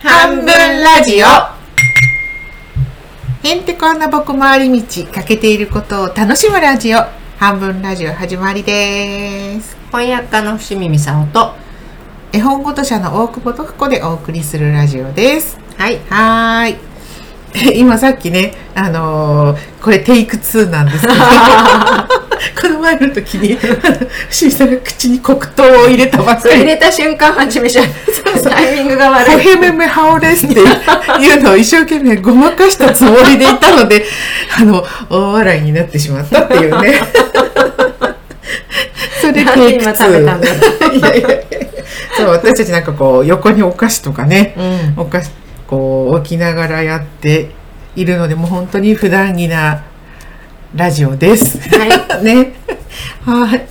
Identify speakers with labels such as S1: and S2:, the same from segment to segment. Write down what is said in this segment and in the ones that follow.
S1: 半分ラジオ。へんてこな僕回り道かけていることを楽しむラジオ。半分ラジオ始まりです。
S2: 翻訳家の伏見美沙と
S1: 絵本ごと社の大久保徳子でお送りするラジオです。
S2: はい。
S1: はーい。今さっきねあのーこれテイク2なんですけど この前の時に 伏見さんが口に黒糖を入れたばっかり。
S2: 入れた瞬間はちみちゃんタイミングが悪
S1: ホ
S2: い
S1: ヘメメハオレスっていうのを一生懸命ごまかしたつもりでいたので、あの、大笑いになってしまったっていうね。それ
S2: で今食べたんだ
S1: いやいや。そう、私たちなんかこう、横にお菓子とかね、
S2: うん。
S1: お菓子、こう、置きながらやっているので、もう本当に普段着なラジオです。
S2: は
S1: ね。はい。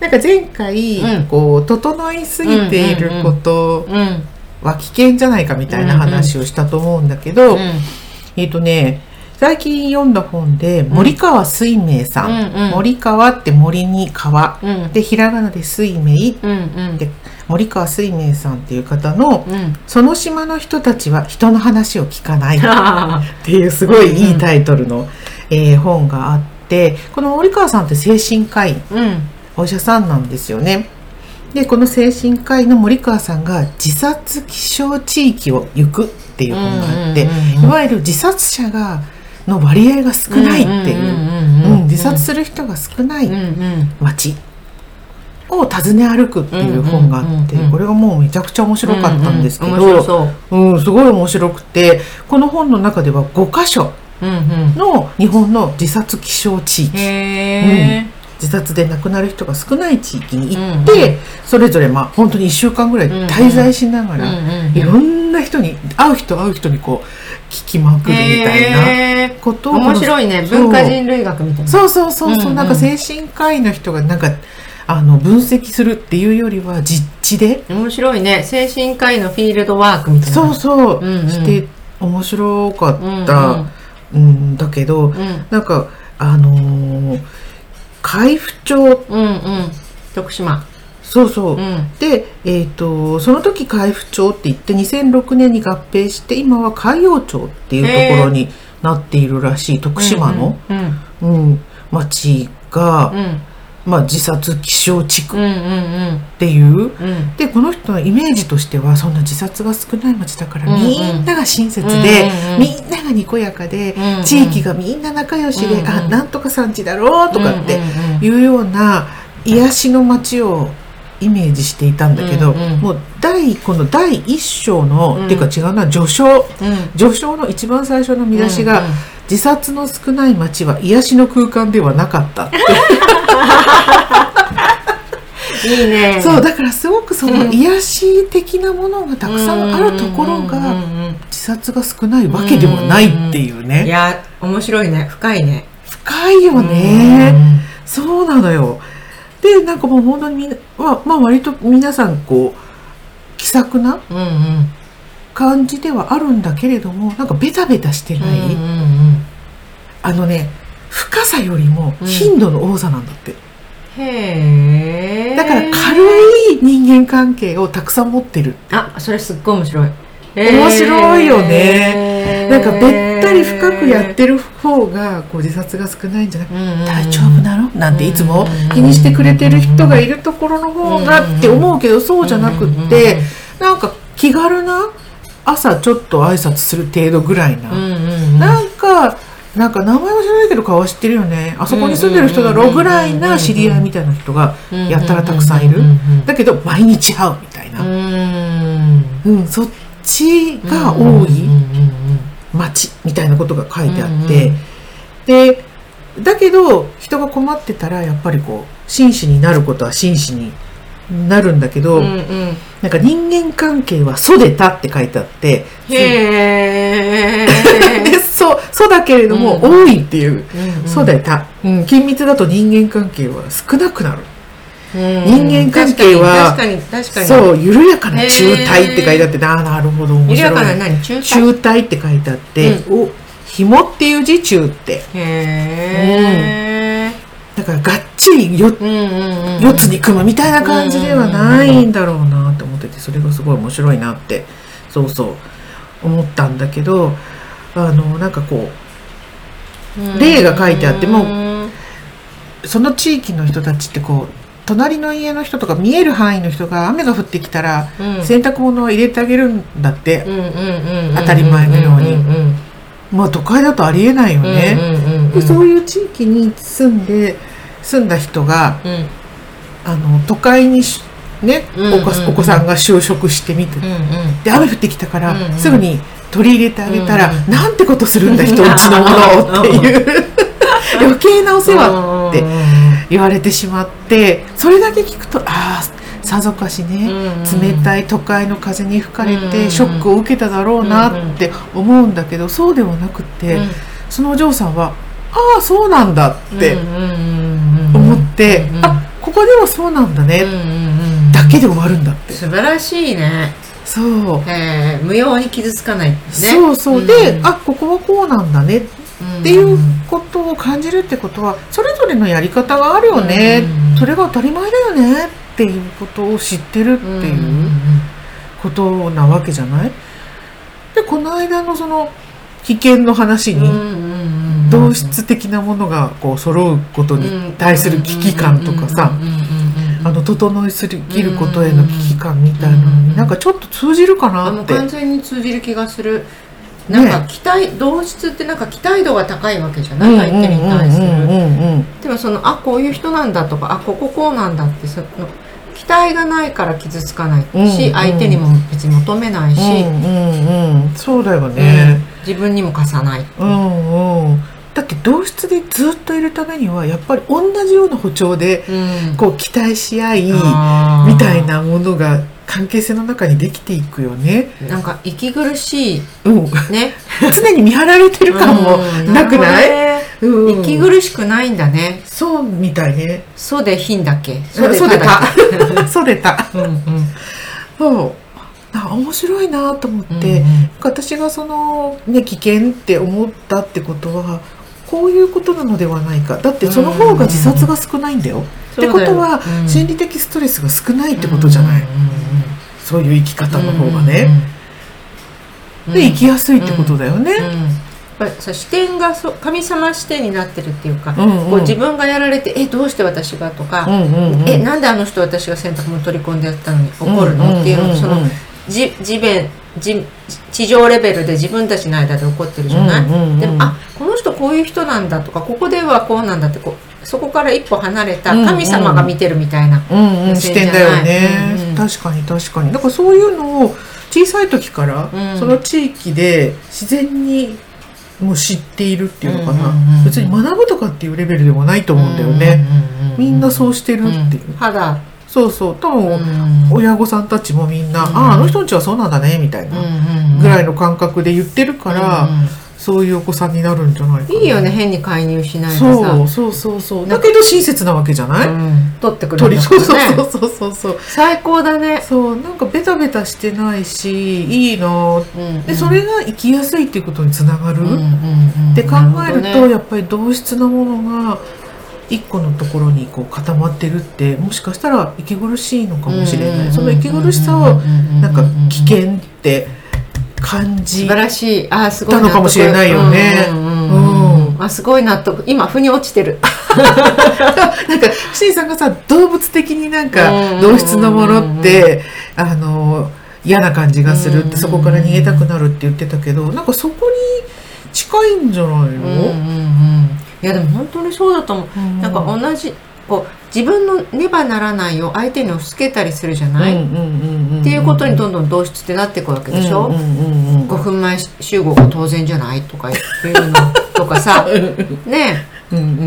S1: なんか前回、
S2: うん。
S1: こう、整いすぎていること、
S2: うん
S1: は危険じゃないかみたいな話をしたと思うんだけど、
S2: うん。
S1: えっ、とね最近読んだ本で森川水明さん、
S2: うんうん。
S1: 森川って森に川、
S2: うん。
S1: でひらがなで水明。
S2: うんうん。
S1: で森川水明さんっていう方の
S2: うん「
S1: その島の人たちは人の話を聞かない」っ
S2: あ
S1: ていうすごいいいタイトルの、えー本があってこの森川さんって精神科医
S2: ーうん。
S1: お医者さんなんですよね。でこの精神科医の森川さんが自殺希少地域を行くっていう本があって、いわゆる自殺者がの割合が少ないっていう。自殺する人が少ない
S2: うんうん。
S1: 街を訪ね歩くっていう本があってこれがもうめちゃくちゃ面白かったんですけど、
S2: そう。
S1: うん、すごい面白くてこの本の中では5箇所の日本の自殺希少地域。
S2: へえ
S1: 自殺で亡くなる人が少ない地域に行って、
S2: うんうん。
S1: それぞれまあ本当に1週間ぐらい滞在しながら、
S2: うんうんうん。
S1: いろんな人に会う人会う人にこう聞きまくるみたいなことを
S2: 面白いね。文化人類学みたいな。
S1: そうそうそうそう、
S2: うんうん
S1: なんか精神科医の人がなんかあの分析するっていうよりは実地で、
S2: 面白いね。精神科医のフィールドワークみたいな。
S1: そうそう、
S2: うんうん。
S1: して面白か
S2: うん
S1: ったんだけど、
S2: うん。うん
S1: なんかあのー海部町
S2: うんうん。徳島。
S1: そうそう、
S2: うん。
S1: で、えー、とその時海部町って言って2006年に合併して今は海陽町っていうところになっているらしい徳島の、
S2: うん
S1: うん町が、
S2: うん。
S1: まあ、自殺希少地区っ
S2: ん
S1: ていう、でこの人のイメージとしてはそんな自殺が少ない町だから、みんなが親切で、みんながにこやかで、
S2: うんうん。
S1: 地域がみんな仲良しで、
S2: うんうん。
S1: あなんとか産地だろうとかっていうような癒しの街をイメージしていたんだけど、
S2: うんうん
S1: もう第この第一章の、
S2: うん。
S1: っていうか違うな序章。
S2: うん。
S1: 序章の一番最初の見出しが、
S2: うんうん。
S1: 自殺の少ない街は癒しの空間ではなかったって
S2: いいね。
S1: そうだからすごくその癒し的なものがたくさんあるところが自殺が少ないわけではないっていう
S2: い
S1: ね
S2: や面白いね。深いね。
S1: 深いよね。そうなのよ。でなんかもう本当にみんなまあまあ割と皆さんこう気さくな感じではあるんだけれどもなんかベタベタしてない、あのね深さよりも頻度の多さなんだって、
S2: うんへえ
S1: だから軽い人間関係をたくさん持ってる
S2: あそれすっごい面白い。
S1: 面白いよね。
S2: ね
S1: なんかべったり深くやってる方がこう自殺が少ないんじゃない？大丈夫なの？なんていつも気にしてくれてる人がいるところの方がって思うけどそうじゃなくってなんか気軽な朝ちょっと挨拶する程度ぐらいな。なんかなんか名前は知らないけど顔は知ってるよね。あそこに住んでる人だろうぐらいな知り合いみたいな人がやったらたくさんいる。だけど毎日会うみたいな。うん。そっちが多い街みたいなことが書いてあって、でだけど人が困ってたらやっぱりこう真摯になることは真摯になるんだけど、なんか人間関係は「そでた」って書いてあって
S2: へ
S1: で そうそうだけれども、
S2: うん
S1: 多いっていう「そうだた」うん、緊密だと人間関係は少なくなる。人間関係は
S2: 確かに確かに。
S1: そう緩やかな中体って書いてあってああなるほど面
S2: 緩やか
S1: 白
S2: ない何？中
S1: 中体って書いてあって、お紐っていう字？中って。
S2: へえ
S1: だからがっちりよ
S2: うんうん
S1: つに組むみたいな感じではないんだろうなって思っててそれがすごい面白いなってそうそう思ったんだけどあのなんかこ例が書いてあってもその地域の人たちってこう隣の家の人とか見える範囲の人が雨が降ってきたら
S2: うん。
S1: 洗濯物を入れてあげるんだって、当たり前のように。まあ都会だとありえないよ
S2: うん
S1: ね。でそういう地域に住んで住んだ人が
S2: うん。
S1: あの都会にしね、
S2: うんうんうん。
S1: お子お子さんが就職してみて、
S2: うんうん。
S1: で雨降ってきたから、
S2: うんうん
S1: すぐに取り入れてあげたら、
S2: うんうん
S1: なんてことするんだ人 んちのものをっていう。余計なお世話って言われてしまってそれだけ聞くとああさぞかしね、冷たい都会の風に吹かれ
S2: うんうん
S1: てショックを受けただろうなって思うんだけどそうではなくて、そのお嬢さんは「ああそうなんだ」って思って「あここではそうなんだね」だけで終わるんだって。
S2: 素晴らしいね。
S1: そう。
S2: えー無用に傷つかないね。
S1: そうそう、で
S2: ん。
S1: あここはこうなんだね。っていうことを感じるってことはそれぞれのやり方があるよね、
S2: うん
S1: それが当たり前だよね。っていうことを知ってるっていうことなわけじゃない？でこの間のその危険の話に同質的なものがこう揃うことに対する危機感とかさあの整いすぎることへの危機感みたいなのになんかちょっと通じるかなって。
S2: 完全に通じる気がするなんか期待同質ってなんか期待度が高いわけじゃない相手に対するでもそのあこういう人なんだとかあこここうなんだってその期待がないから傷つかないし、
S1: うんうん
S2: 相手にも別に求めないし、
S1: うんうんうん、そうだよね。
S2: 自分にも貸さない、
S1: うんうん。だって同室でずっといるためにはやっぱり同じような歩調で
S2: うん
S1: こう期待し合いみたいなものが関係性の中にできていくよね。
S2: なんか息苦しい
S1: うん。
S2: ね
S1: 常に見張られてる感も
S2: うん
S1: なくない？うん。
S2: ね息苦しくないんだね
S1: そうみたいね。
S2: そうで貧だっけ
S1: そうで
S2: だ
S1: た。そうでた。
S2: うんうん
S1: そう。あ面白いなと思って。
S2: うんうん
S1: 私がそのね危険って思ったってことはこういうことなのではないか。だってその方が自殺が少ないんだよ、ってことは、
S2: うん。
S1: 心理的ストレスが少ないってことじゃない、そういう生き方の方が
S2: うん。
S1: ね、
S2: うん。
S1: で生きやすいってことだよね、
S2: うん。やっぱりさ視点がそう神様視点になってるっていうか、
S1: うんうん。
S2: こう自分がやられて「えどうして私が?」とか「
S1: うんうんうん。
S2: えなんであの人私が洗濯物取り込んでやったのに怒るの?」っていうのそのじ地面地地上レベルで自分たちの間で起こってるじゃない、
S1: うんうんうん
S2: でもあこの人こういう人なんだとかここではこうなんだってこうそこから一歩離れた
S1: うんうん。
S2: 神様が見てるみたいな、
S1: うんうん、視点だよね、
S2: うんうん。
S1: 確かに確かに。だからそういうのを小さい時から、
S2: うん。
S1: その地域で自然にもう知っているっていうのかな、
S2: うんうんうん
S1: 別に学ぶとかっていうレベルでもないと思うんだよね、みんなそうしてるっていう、
S2: うん。肌、
S1: そうそう。多分、
S2: うん。
S1: 親御さんたちもみんな、
S2: うん。
S1: あああの人んちはそうなんだねみたいなぐらいの感覚で言ってるから、
S2: うんうん。
S1: そういうお子さんになるんじゃないかな。い
S2: いよね変に介入しないでさ。
S1: そうそうそうそう。だけど親切なわけじゃない、
S2: うん。取ってくれ
S1: 鳥。
S2: るんだ
S1: そうそうそうそうそう。
S2: 最高だね、
S1: そうなんかベタベタしてないしいいな
S2: うん
S1: でそれが生きやすいっていうことにつながる、
S2: うんうんうん
S1: って考える
S2: なほどね。
S1: とやっぱり同質なものが一個のところにこう固まってるってもしかしたら息苦しいのかもしれない。その息苦しさをなんか危険って感じ
S2: 素晴らしいあーすごい
S1: たのかもしれないよね
S2: うんあすごい納得今腑に落ちてる
S1: なんかシンさんがさ動物的になんか同質なものってあの嫌な感じがするってそこから逃げたくなるって言ってたけどなんかそこに近いんじゃないの、
S2: うんうんうんいやでも本当にそうだと思う。なんか同じこう自分のねばならないを相手に押し付けたりするじゃない、
S1: うんうんうんうん
S2: っていうことにどんどん同質ってなっていくわけでしょ、
S1: うんうんうんうん
S2: 5分前集合が当然じゃないとかいうのとかさ。ね
S1: うんうんうんう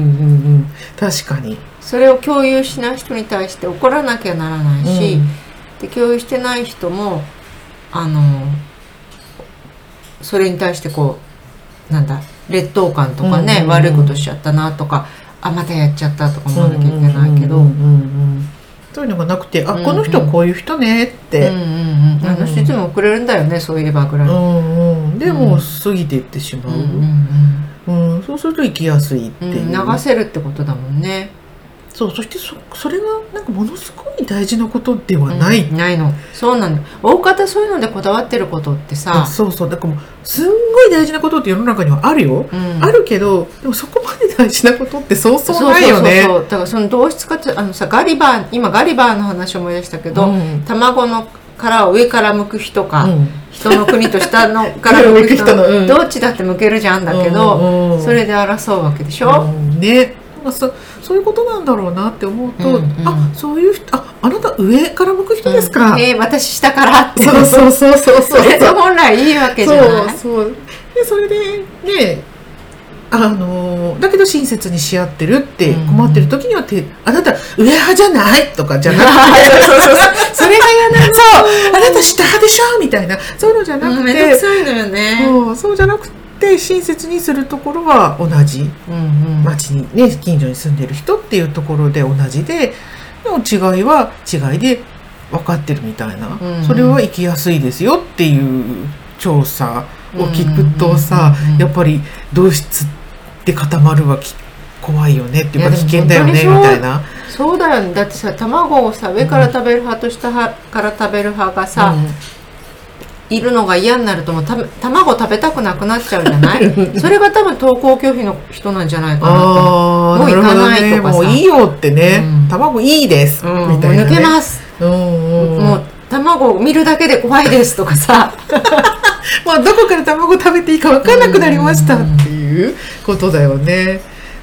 S1: ん。確かに。
S2: それを共有しない人に対して怒らなきゃならないし、で共有してない人もあのそれに対してこうなんだ劣等感とかね、
S1: うんうんうん。
S2: 悪いことしちゃったなとかあまたやっちゃったとか思わなきゃいけないけど、
S1: そういうのがなくて、あ
S2: うんうん。
S1: この人はこういう人ねっ
S2: うん
S1: て、
S2: うん。うん、あの人いつも遅れるんだよねそういえばぐらい、
S1: うんうんでも
S2: うん。
S1: 過ぎていってしまう、
S2: うんうん
S1: うん。そうすると生きやすいって
S2: うん
S1: いう、
S2: うん。流せるってことだもんね
S1: そうそしてそそれがなんかものすごい大事なことではない、
S2: うんないの。そうなんだ。大方そういうのでこだわってることってさ、
S1: そうそう。だからもうすんごい大事なことって世の中にはあるよ、
S2: うん。
S1: あるけどでもそこまで大事なことってそうそうないよね。
S2: そうそうだからその同質化ってあのさガリバー今ガリバーの話を思い出したけど、
S1: うん。
S2: 卵の殻を上から剥く人か、
S1: うん。
S2: 人の国と下のから 剥く人
S1: のうん。
S2: どっちだって剥けるじゃんだけど、それで争うわけでしょ、
S1: うん。ねまあそそういうことなんだろうなって思うと、
S2: うんうん。
S1: あそういう人ああなた上から向く人ですか、
S2: えー私下からって。
S1: そうそうそうそうそう。
S2: それで本来いいわけじゃない？
S1: そうそう。でそれでねあのだけど親切にし合ってるって
S2: うん
S1: 困ってる時にはて、あなた上派じゃないとかじゃなくて。
S2: そうそうそうそれが嫌な
S1: そうあなた下派でしょ？みたいな。そういうのじゃな
S2: の
S1: く
S2: めんどく
S1: て、
S2: さいのよね。
S1: そうそうじゃなくて親切にするところは同じ。
S2: うんうん。
S1: 町にね近所に住んでる人っていうところで同じででも違いは違いで分かってるみたいな、
S2: うん。
S1: それは生きやすいですよっていう調査を聞くとさ、
S2: うんうんうんうん。
S1: やっぱり同質で固まるはき怖いよねっていうか危険だよねみたいな。
S2: そうだよね。だってさ卵をさ上から食べる派と下派から食べる派がさ、いるのが嫌になるともうた卵食べたくなくなっちゃうじゃない？それが多分登校拒否の人なんじゃないかなと。もう行かないとかさ。
S1: もういいよってね、
S2: うん。
S1: 卵いいです、
S2: うん、もう
S1: みたいな、ね、
S2: 抜けます、
S1: うんうんうん。
S2: もう卵を見るだけで怖いですとかさ。
S1: まあ、どこから卵食べていいか分からなくなりましたっていうことだよね。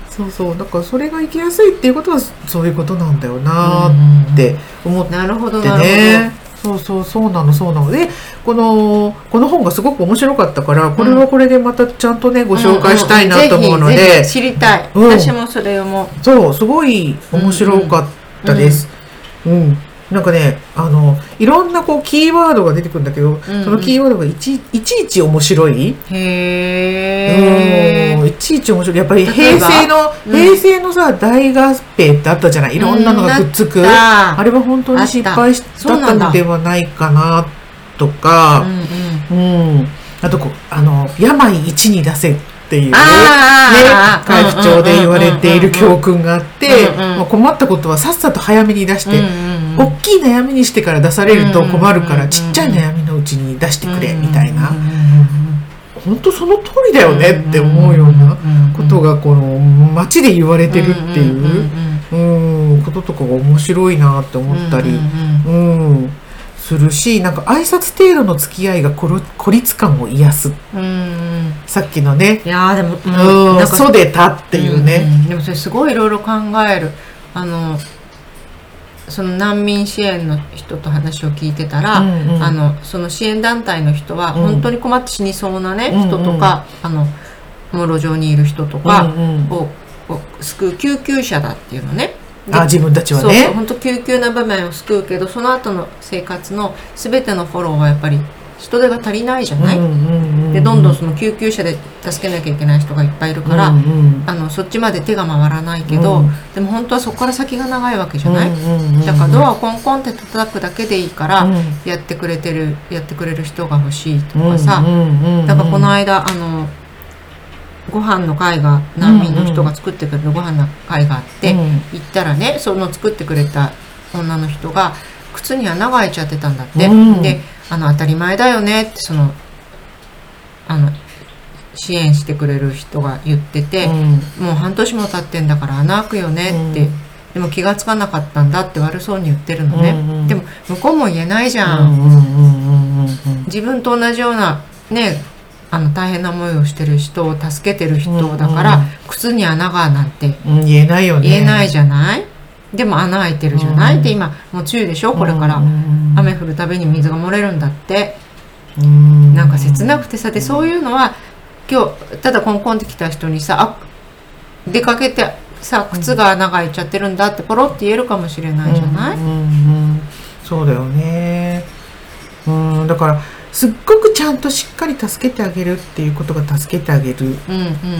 S1: そうそう。だからそれが生きやすいっていうことはそういうことなんだよなって思って
S2: なるほどなるほど、
S1: ね。そうそうそうなのそうなの。でこのこの本がすごく面白かったからこれはこれでまたちゃんとねご紹介したいなと思うので。
S2: ひ知りたい、
S1: うん。
S2: 私もそれをも
S1: そうすごい面白かったです。うんなんかねあのいろんなこうキーワードが出てくるんだけど、
S2: うん
S1: そのキーワードがいちいちいち面白い。
S2: へ
S1: んいちいち面白い。やっぱり平
S2: ば？
S1: 成の、
S2: うん。
S1: 平成のさ大合併ってあったじゃない？いろんなのがくっつく、あ
S2: あ
S1: れは本当に失敗しだったのではないかなとか。
S2: うんうん
S1: うん、あとこうあの病一に出せっていうね
S2: あー。
S1: 海部町で言われている教訓があって
S2: うんうん
S1: まあ困ったことはさっさと早めに出して、
S2: うんうんうん
S1: 大きい悩みにしてから出されると困るからちっちゃい悩みのうちに出してくれみたいな。本当その通りだよねって思うようなことがこの街で言われてるっていううん。こととかが面白いなって思ったり
S2: うん。
S1: するしなんか挨拶程度の付き合いが孤立感を癒す。さっきのね。
S2: いやーでも、
S1: うん。
S2: なんか
S1: そうでたっていうね。
S2: でもそれすごいいろいろ考える。あのその難民支援の人と話を聞いてたら、
S1: うんうん。
S2: あのその支援団体の人は
S1: うん。
S2: 本当に困って死にそうなね、
S1: うんうん。
S2: 人とかあのもう路上にいる人とか
S1: うんうん。
S2: を,、を救う救急車だっていうのね。で
S1: あ自分たちは
S2: そうそう
S1: ね
S2: 本当救急な場面を救うけどその後の生活の全てのフォローはやっぱり人手が足りないじゃない、でどんどんその救急車で助けなきゃいけない人がいっぱいいるから、
S1: うんうん。
S2: あのそっちまで手が回らないけど、
S1: うん。
S2: でも本当はそこから先が長いわけじゃない、だからドアをコンコンって叩くだけでいいから、
S1: うん。
S2: やってくれてるやってくれる人が欲しいとかさ、だからこの間あのご飯の会が難民の人が作ってくれるご飯の会があって、
S1: うん。
S2: 行ったらねその作ってくれた女の人が靴に穴が開いちゃってたんだって、
S1: うん。
S2: であの当たり前だよねってそのあの支援してくれる人が言ってて、もう半年も経ってんだから穴開くよねって、
S1: うん。
S2: でも気がつかなかったんだって悪そうに言ってるのね、
S1: うんうん
S2: でも向こうも言えないじゃん、
S1: うんうんうんうんうん
S2: 自分と同じようなねあの大変な思いをしてる人を助けてる人だから、
S1: うんうん。
S2: 靴に穴がなんて
S1: うん言えないよね。
S2: 言えないじゃない、でも穴開いてるじゃない、
S1: うん。
S2: で今もう梅雨でしょ？これから、
S1: うん。
S2: 雨降るたびに水が漏れるんだって、
S1: うん。
S2: なんか切なくてさ。でそういうのは今日ただコンコンって来た人にさあ出かけてさ靴が穴が開いちゃってるんだってポロって言えるかもしれないじゃない、
S1: うんうんうんそうだよね。うん。だからすっごくちゃんとしっかり助けてあげるっていうことが助けてあげる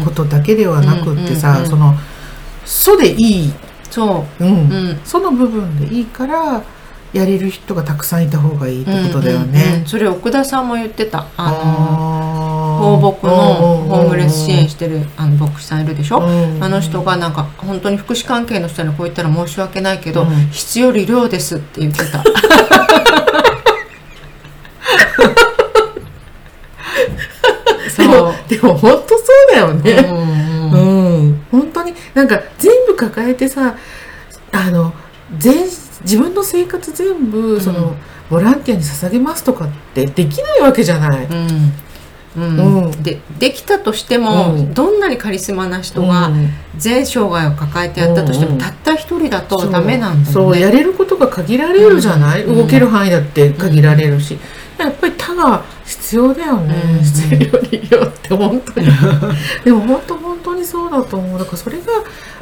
S1: ことだけではなくってさ、
S2: うんうんうん
S1: その「そ」でいい、
S2: そう。
S1: うん。
S2: うん。
S1: その部分でいいからやれる人がたくさんいた方がいいってことだよ
S2: うんうんう
S1: ね
S2: ん。それ奥田さんも言ってた。あの
S1: あ
S2: 放牧のホームレス支援してるあの牧師さんいるでしょ、あの人がなんか本当に福祉関係の人にこう言ったら申し訳ないけど、質より量ですって言ってた。
S1: でもでも本当そうだよね。うん、うん、本当になんか抱えてさあの全自分の生活全部その、ボランティアに捧げますとかってできないわけじゃない。うん。
S2: うん。うん、でできたとしても、うん、どんなにカリスマな人が全生涯を抱えてやったとしても、うん。うん、たった一人だとダメなんだよね。
S1: そう。やれることが限られるじゃない、うん、動ける範囲だって限られるし、やっぱり他が必要だよね、必要によって本当に。でも本当にそうだと思う。だからそれが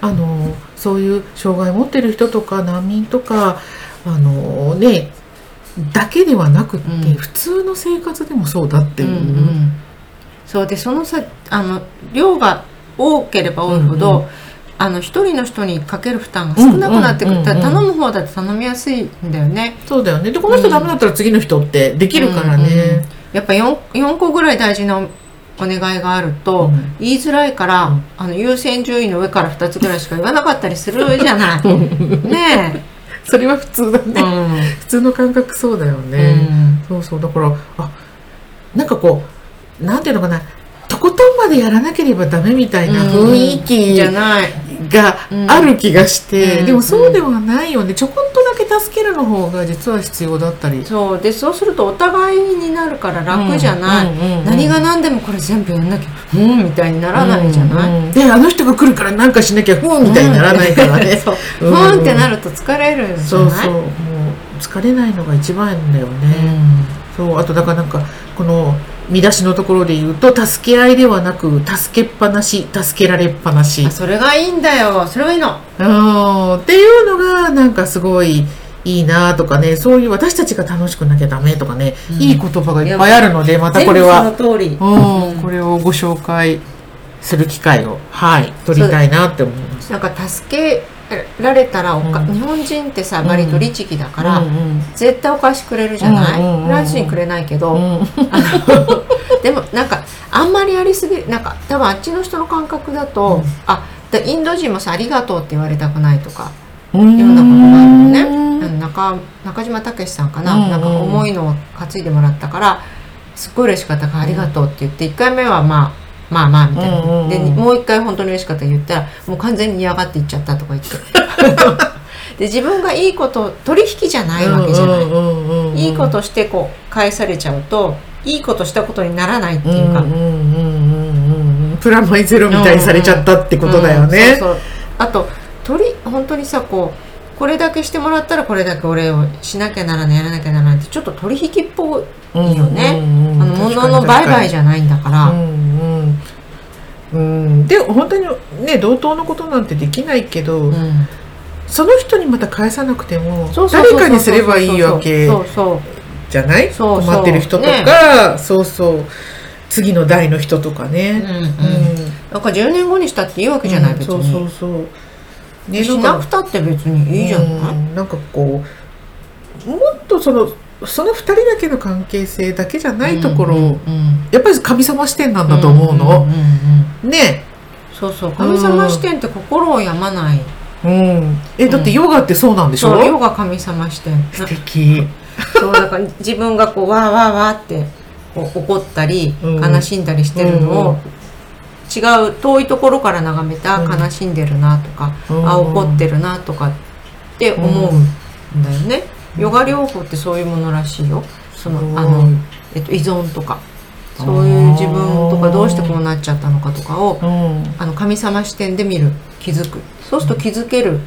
S1: あのそういう障害を持ってる人とか難民とかあのねだけではなくって、うん、普通の生活でもそうだっていう、うんうん、
S2: そうでそのさあの量が多ければ多いほど、うんうん、あの一人の人にかける負担が少なくなってくる、頼む方だと頼みやすいんだよね。
S1: そうだよね。でこの人ダメだったら次の人ってできるからね、
S2: やっぱ 4, 4個ぐらい大事なお願いがあると、言いづらいから、あの優先順位の上から2つぐらいしか言わなかったりするじゃない。ねえ。
S1: それは普通だね、うん、普通の感覚そうだよね、うん、そうそう。だからあなんかこうなんていうのかなとことんまでやらなければダメみたいな雰囲気じゃないがある気がして、うん、でもそうではないよね。ちょこっとだけ助けるの方が実は必要だったり。
S2: そう。でそうするとお互いになるから楽じゃない、何が何でもこれ全部やんなきゃふんみたいにならないじゃない、うん。うん、
S1: であの人が来るから何かしなきゃふんみたいにならないからね、
S2: そう。ふんってなると疲れるじゃない？そうそう。もう
S1: 疲れないのが一番だよね、そう。あとだからなんかこの見出しのところで言うと助け合いではなく助けっぱなし助けられっぱなし。
S2: それがいいんだよ。それがいいの。
S1: うん。っていうのがなんかすごいいいなとかね。そういう私たちが楽しくなきゃダメとかね、うん、いい言葉がいっぱいあるのでまたこれは。
S2: その通り、
S1: うん、これをご紹介する機会をはい取りたいなって思います。
S2: なんか助けられたらおか、うん、日本人ってさ割と律儀だから、うんうん、絶対お菓子くれるじゃない、うんうん、フランス人くれないけど、うん、でもなんかあんまりやりすぎなんか多分あっちの人の感覚だと、うん、あインド人もさ「ありがとう」って言われたくないとかいうようなことがあるのね。中中島武さんかな,、なんか重いのを担いでもらったからすっごい嬉しかったから「ありがとう」って言って1回目はまあまあまあみたいな、うんうんうん、でもう一回本当に嬉しかった言ったらもう完全に嫌がっていっちゃったとか言って。で自分がいいこと取引じゃないわけじゃない、いいことしてこう返されちゃうといいことしたことにならないっていうか、
S1: プラマイゼロみたいにされちゃったってことだよね、そうそう
S2: あと取り本当にさこうこれだけしてもらったらこれだけお礼をしなきゃならないやらなきゃならないってちょっと取引っぽいよね、あの物の売買じゃないんだから、うん
S1: うん、で本当にね同等のことなんてできないけど、うん、その人にまた返さなくても誰かにすればいいわけじゃない？困ってる人とか、ね、そうそう。次の代の人とかね、うんうん、
S2: なんか10年後にしたっていいわけじゃない、別に。そうそうそう。ね、しなくたって別にいいじゃない、うん、
S1: なんかこうもっとそのその2人だけの関係性だけじゃないところ、うんうんうん、やっぱり神様視点なんだと思うの、うんうんうん、ね。
S2: そうそう。神様視点って心を病まない、
S1: うん、えだってヨガってそうなんでしょ、
S2: うん、ヨガ神様視点。
S1: 素敵。
S2: そうだから自分がこうわーわーわーってこう怒ったり悲しんだりしてるのを、うん、違う遠いところから眺めた悲しんでるなとか、うん、あ怒ってるなとかって思うんだよね、ヨガ療法ってそういうものらしいよ。そのあの、えっと、依存とか。そういう自分とかどうしてこうなっちゃったのかとかを、あの神様視点で見る気づく。そうすると気づける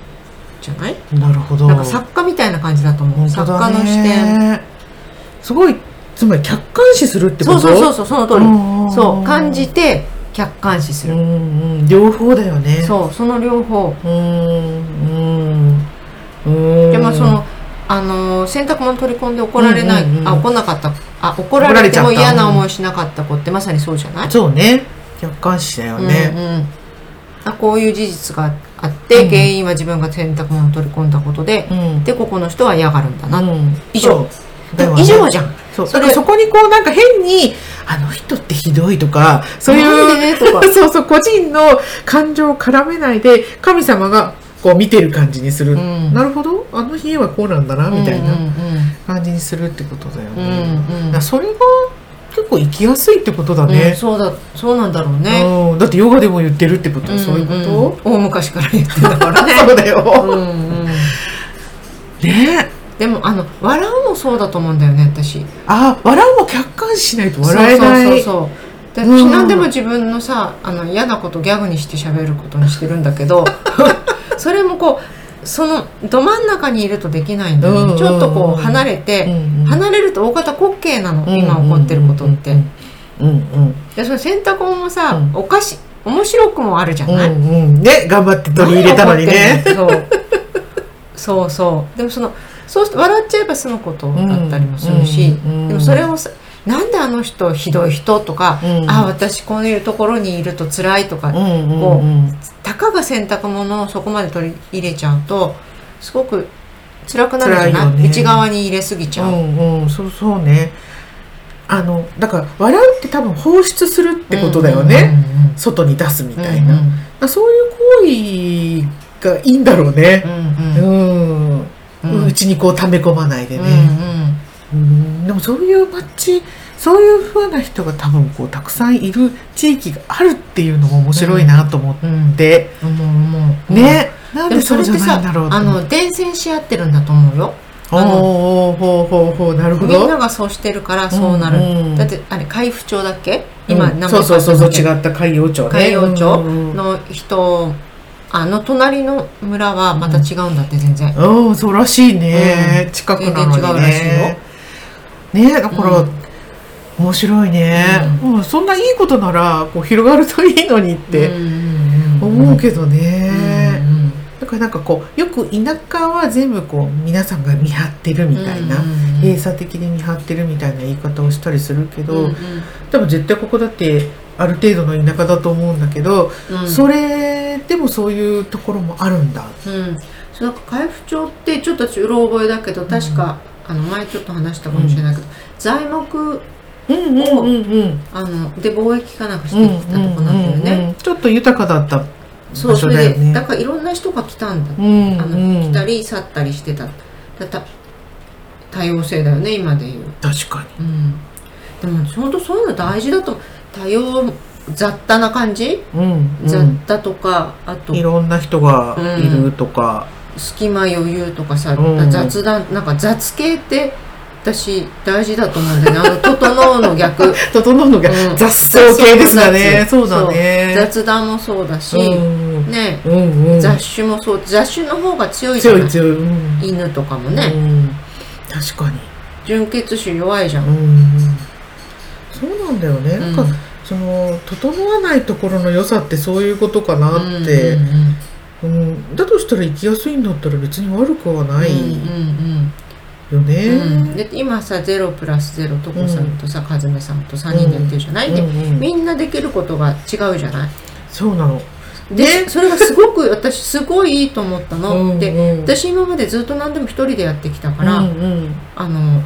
S2: じゃない？
S1: なるほど。
S2: なんか作家みたいな感じだと思う。作家の視点。
S1: すごいつまり客観視するってこと？
S2: そうそうそうその通り。そう感じて客観視する。
S1: 両方だよね。
S2: そうその両方。うんでもそのあの洗濯物取り込んで怒られない、うんうんうん、あ怒らなかった。あ怒られても嫌な思いしなかった子ってまさにそうじゃない？
S1: そうね。客観視だよね、うんうん、
S2: あこういう事実があって、うん、原因は自分が洗濯物取り込んだことで、うん、でここの人は嫌がるんだな、うん、以上。以上じゃん。
S1: そう。それそこにこうなんか変にあの人ってひどいとかそういう
S2: とか。
S1: そうそう個人の感情を絡めないで神様がこう見てる感じにする、
S2: うん。
S1: なるほど。あの家はこうなんだなみたいな
S2: うん
S1: 感じにするってことだよ
S2: うん
S1: ね、
S2: うんうん。
S1: それが結構生きやすいってことだ
S2: うん
S1: ね、
S2: そうだそうなんだろうね、
S1: うん、だってヨガでも言ってるってことはそういうこと、
S2: うんうん大昔から言ってたからね。
S1: そうだよ、
S2: うんうん。
S1: ね。
S2: でもあの笑うもそうだと思うんだよね私。
S1: あ笑うも客観視しないと笑えない。
S2: そうそうそうそう。で
S1: うん。
S2: 私何でも自分のさあの嫌なことギャグにして喋ることにしてるんだけど それもこうそのど真ん中にいるとできないんだよね、
S1: うんうんうん。
S2: ちょっとこう離れて、
S1: うんうん。
S2: 離れると大方滑稽なの、今起こってることって、
S1: うんうん。
S2: でその洗濯物もさ、
S1: うん。
S2: おかし面白くもあるじゃない、
S1: うんうんね頑張って取り入れたのにね。
S2: そうそうそう。でもそのそうすると笑っちゃえば済むことだったりもするし、
S1: うんうん。
S2: でもそれをさなんであの人ひどい人とか、
S1: うん。
S2: あ私こういうところにいると辛いとか、
S1: うんうん
S2: こ
S1: うん。
S2: たかが洗濯物をそこまで取り入れちゃうとすごく辛くなるじゃない、
S1: ね。
S2: 内側に入れすぎちゃう、
S1: うんうんそうそうね。あのだから笑うって多分放出するってことだよね、外に出すみ
S2: うんうん。
S1: たいな、だからそういう行為がいいんだろうね。
S2: うんうん。
S1: うん、
S2: うん。
S1: うちにこう溜め込まないで
S2: うん
S1: ね、うんでもそういう街そういう風な人が多分こうたくさんいる地域があるっていうのも面白いなと思っ
S2: うん。うん。う思う
S1: ね、なん
S2: で
S1: でそうじゃ
S2: もそれってさ
S1: ないんだろうと
S2: あの伝染し合ってるんだと思うよ。
S1: おーおー。ほうほうほうなるほど。
S2: みんながそうしてるからそうなる、
S1: うん。うん
S2: だってあれ海部町だっけ？今、
S1: うん。
S2: 名前
S1: そうそうそうそう違った海洋町ね。
S2: 海洋町の人あの隣の村はまた違うんだって全然、
S1: うん、そうらしいね、
S2: うん。
S1: 近くなのにね。
S2: 全然違うらしいよ
S1: ねだから、
S2: うん。
S1: 面白いね、うん。そんないいことならこう広がるといいのにって思うけどね、だからなんかこうよく田舎は全部こう皆さんが見張ってるみたいな、閉鎖的に見張ってるみたいな言い方をしたりするけど、多分絶対ここだってある程度の田舎だと思うんだけど、それでもそういうところもあるんだ。
S2: うん、なんか海部町ってちょっと私うろ覚えだけど確か、あの前ちょっと話したかもしれないけど、材木
S1: うんうんうんうん。
S2: あので貿易かなんかしてきたとこなんだよね、
S1: うんうんうんちょっと豊かだった
S2: そうそ
S1: 場所だよね。
S2: れでだからいろんな人が来たんだ、
S1: うん
S2: あの
S1: うん。
S2: 来たり去ったりしてた。だた多様性だよね今でいう、
S1: 確かに。
S2: うん、でも本当そういうの大事だと多様雑多な感じ、
S1: うんうん。
S2: 雑多とかあと
S1: いろんな人がいるとか、
S2: 隙間余裕とかさ、
S1: うん。
S2: 雑談なんか雑系って私大事だと思うんだよね。あの「整う」の逆。
S1: 整うのが
S2: うん。
S1: 雑草系ですだね、
S2: 雑
S1: そうだね。
S2: 雑談もそうだし、
S1: うん。
S2: ね。
S1: うんうん。
S2: 雑種もそう。雑種の方が強いじゃない。
S1: 強い強い、うん。
S2: 犬とかもね、
S1: うん。確かに。
S2: 純血種弱いじゃん、
S1: うん。そうなんだよね、
S2: うん。
S1: なんかその整わないところの良さってそういうことかなって、
S2: うんうん
S1: うんだとしたら生きやすいんだったら別に悪くはない
S2: うん
S1: よね、
S2: うん。うん。で今さ「ゼロプラスゼロ」とこさんとさ、和音さんと3人でやってるじゃない、で
S1: うんうん
S2: みんなできることが違うじゃない？
S1: そうなの。
S2: で、
S1: ね。
S2: それがすごく私すごいいいと思ったの、
S1: うん
S2: で
S1: うん。
S2: 私今までずっと何でも一人でやってきたから、
S1: うんうん。
S2: あの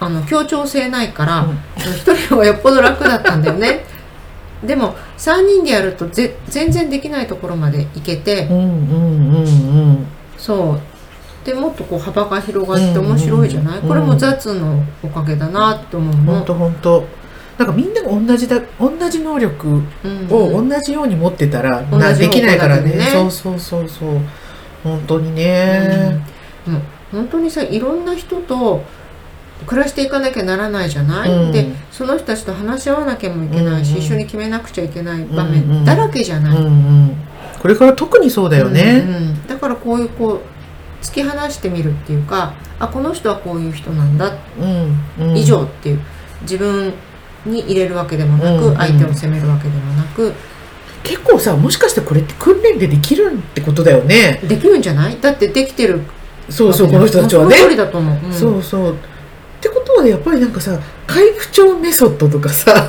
S2: あの協調性ないから
S1: うん。
S2: 一、人はよっぽど楽だったんだよね。でも3人でやるとぜ全然できないところまで行けて、
S1: うんうんうんうん。
S2: そう。でもっとこう幅が広がって面白いじゃない、
S1: うん
S2: これも雑のおかげだなって思うの、
S1: 本当本当。なんかみんなが同じだ同じ能力
S2: うん。
S1: を同じように持ってたら、
S2: 同じ
S1: なできないからね。
S2: ね。
S1: そうそうそうそう。本当にね、
S2: うん、本当にさいろんな人と暮らしていかなきゃならないじゃない、
S1: うん。
S2: でその人たちと話し合わなきゃもいけないし、
S1: うんうん
S2: 一緒に決めなくちゃいけない場面だらけじゃない、
S1: うんうんこれから特にそうだよ
S2: うん
S1: ね、
S2: うん。だからこういうこう突き放してみるっていうかあこの人はこういう人なんだ、
S1: うんうん。
S2: 以上っていう。自分に入れるわけでもなく、
S1: うんうん
S2: 相手を責めるわけでもなく。
S1: 結構さもしかしてこれって訓練でできるってことだよね。
S2: できるんじゃない？だってできてる。
S1: そうそうこの人たちはね。
S2: その通りだと思う、うん。
S1: そうそうってことはやっぱりなんかさ回復調メソッドとかさ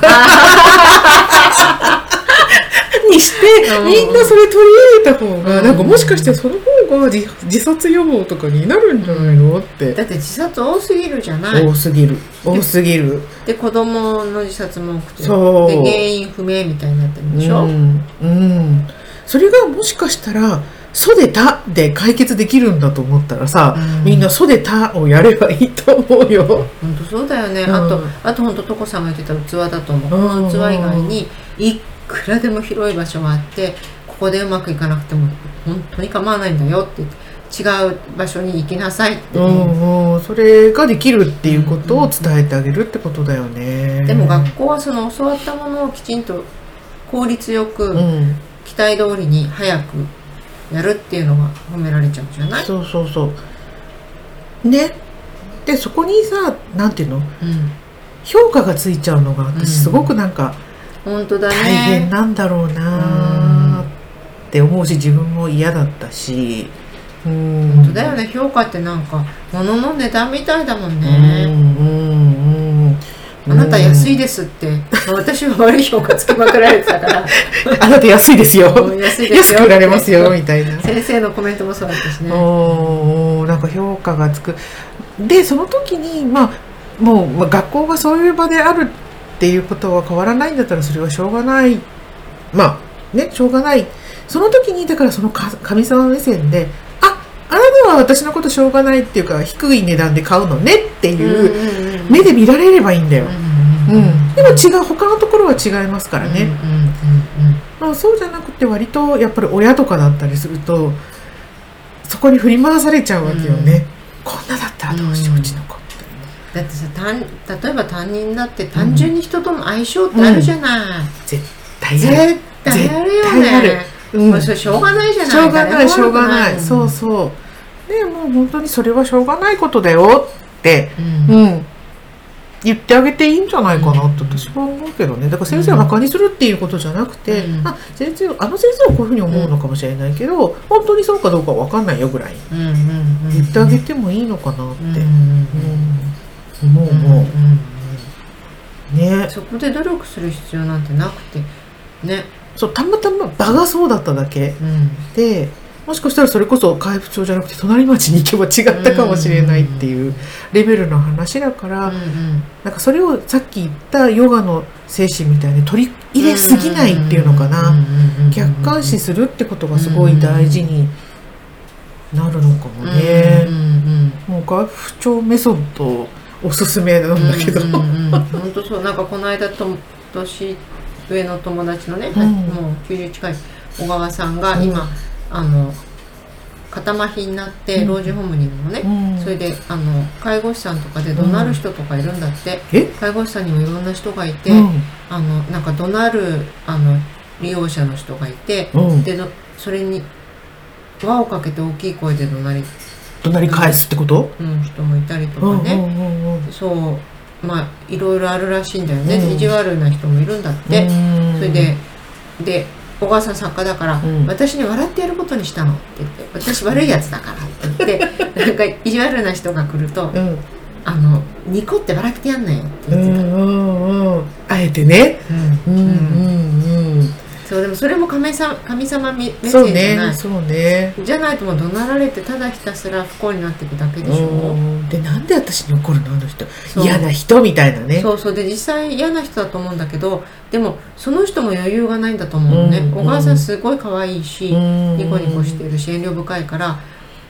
S1: にして
S2: うん。
S1: みんなそれ取り入れた方が
S2: うん。
S1: なんかもしかしてその方方が自自殺予防とかになるんじゃないのって。
S2: だって自殺多すぎるじゃない。
S1: 多すぎる。多すぎる。
S2: で子供の自殺も多くて
S1: そう。
S2: で原因不明みたいになってるんでしょ、
S1: うん、うん、それがもしかしたら「そでた」で解決できるんだと思ったらさ、
S2: うん。
S1: みんな「そでた」をやればいいと思うよ。
S2: 本当そうだよね、
S1: うん。
S2: あとあと本当とこさんが言ってた器だと思う、
S1: うん。
S2: この器以外にいくらでも広い場所があってここでうまくいかなくても本当に構わないんだよって言って違う場所に行きなさいって、
S1: うんうん、それができるっていうことを伝えてあげるってことだよね。
S2: でも学校はその教わったものをきちんと効率よく、
S1: うん、
S2: 期待通りに早くやるっていうのが褒められちゃうじゃない、
S1: そうそうそう。ね？でそこにさなんていうの？
S2: うん、
S1: 評価がついちゃうのが
S2: うん。
S1: 私すごくなんか
S2: 本当だね。
S1: 大変なんだろうなって思うし自分も嫌だったし。うん。
S2: 本当だよね。評価ってなんか物の値段みたいだもん
S1: うん
S2: ね、
S1: うんうん
S2: あなた安いですって、私は悪い評価つけまくられてたから。
S1: あなた安いですよ。
S2: う ん安いですよ。
S1: 安く売られますよみたいな。
S2: 先生のコメントもそうだったしね。
S1: おーなんか評価がつく。でその時にまあもう、まあ、学校がそういう場であるっていうことは変わらないんだったらそれはしょうがない。まあねしょうがない。その時にだからそのか神様目線でああなたは私のことしょうがないっていうか低い値段で買うのねっていう目で見られればいいんだよ、うん、でも違う他のところは違いますからね、まあ、そうじゃなくて割とやっぱり親とかだったりするとそこに振り回されちゃうわけよね、こんなだったらどうしよう、
S2: う
S1: うんちの子
S2: だってさ担例えば担任だって単純に人との相性ってあるじゃない、
S1: 絶対ある。
S2: 絶対あるよね。
S1: うん。
S2: もうそれしょうがないじゃない。
S1: しょうがないしょうがない、そうそう。でもう本当にそれはしょうがないことだよって、
S2: うん。
S1: うん、言ってあげていいんじゃないかなって私は思うけどね。だから先生をバカにするっていうことじゃなくて、
S2: うん。
S1: あ先生あの先生はこういうふうに思うのかもしれないけど、本当にそうかどうかわかんないよぐらい言ってあげてもいいのかなって、思う思
S2: う
S1: ね。
S2: そこで努力する必要なんてなくて。ね。
S1: そうたまたま場がそうだっただけ
S2: うん。
S1: でもしかしたらそれこそ海部町じゃなくて隣町に行けば違ったかもしれないっていうレベルの話だから、
S2: うん
S1: なんかそれをさっき言ったヨガの精神みたいに取り入れすぎないっていうのかな、客観視するってことがすごい大事になるのかもね、
S2: うんうんうん
S1: もう外部長メソッドおすすめなんだけど、
S2: うんうんうん本当そうなんかこの間と年上の友達のね、
S1: うん。
S2: もう90近い小川さんが今、あの肩麻痺になって
S1: うん。
S2: 老人ホームにいるのね、
S1: うん。
S2: それであの介護士さんとかで怒鳴る人とかいるんだって、
S1: え？
S2: 介護士さんにもいろんな人がいて、
S1: うん。
S2: あのなんか怒鳴るあの利用者の人がいて、
S1: うん。
S2: でどそれに輪をかけて大きい声で怒鳴り、
S1: 隣返すってこと、
S2: うん、人もいたりと
S1: うん
S2: かね、
S1: うんうんうん。
S2: そうまあいろいろあるらしいんだよね、
S1: うん。
S2: 意地悪な人もいるんだって、
S1: うん。
S2: それでで小川さん作家だから、
S1: うん。
S2: 私に笑ってやることにしたの。って言って私悪いやつだからって言って なんか意地悪な人が来ると
S1: うん。
S2: あのニコって笑ってやんなよって
S1: う
S2: 言ってた、
S1: んうんうん。あえてね。
S2: うん。
S1: うんうんうん
S2: そうでもそれも神様神様目線じゃない、
S1: ねそうね。
S2: じゃないともう怒鳴られてただひたすら不幸になっていくだけでしょ、
S1: うん。でなんで私に怒るのあの人。嫌な人みたいなね。
S2: そうそう。で実際嫌な人だと思うんだけどでもその人も余裕がないんだと思うのね、
S1: うん。
S2: 小川さんすごい可愛いし、ニ
S1: ニ
S2: コニコしてるし遠慮深いから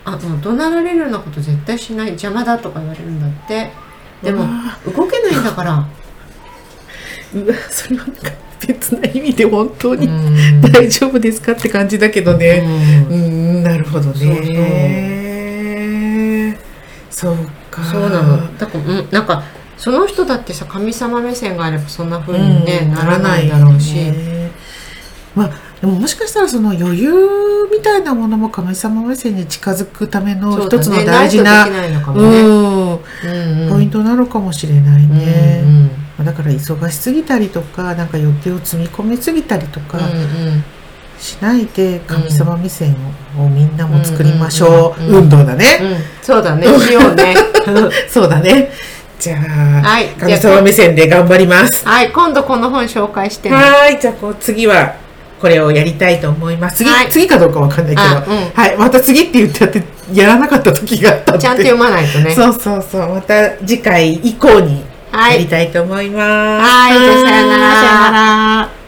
S2: あもう怒鳴られるようなこと絶対しない邪魔だとか言われるんだって。でも動けないんだから。
S1: うわそれはなんか別な意味で本当に
S2: うん。
S1: 大丈夫ですかって感じだけどね。うん。なるほどね。そうか。
S2: そうなの。だから、うん、なんかその人だってさ神様目線があればそんな風にね、ならないだろうし、
S1: ね。まあでももしかしたらその余裕みたいなものも神様目線に近づくための一つの大事なポイントなのかもしれないね、
S2: うんうん。
S1: まあだから忙しすぎたりとかなんか予定を積み込みすぎたりとかしないで神様目線を,、をみんなも作りましょう。運動だね、
S2: うん、そうだね。しようね。
S1: そうだね。じゃあ、
S2: はい、
S1: 神様目線で頑張ります。
S2: はい。今度この本紹介して、
S1: はい。じゃあこう次はこれをやりたいと思います。次,
S2: はい、
S1: 次かどうかわかんないけど、
S2: うん、
S1: はい。また次って言ってやってやらなかった時があった
S2: ちゃんと読まないとね。
S1: そうそうそう。また次回以降にやりたいと思います。
S2: はい、じゃあさよなら。
S1: さよなら。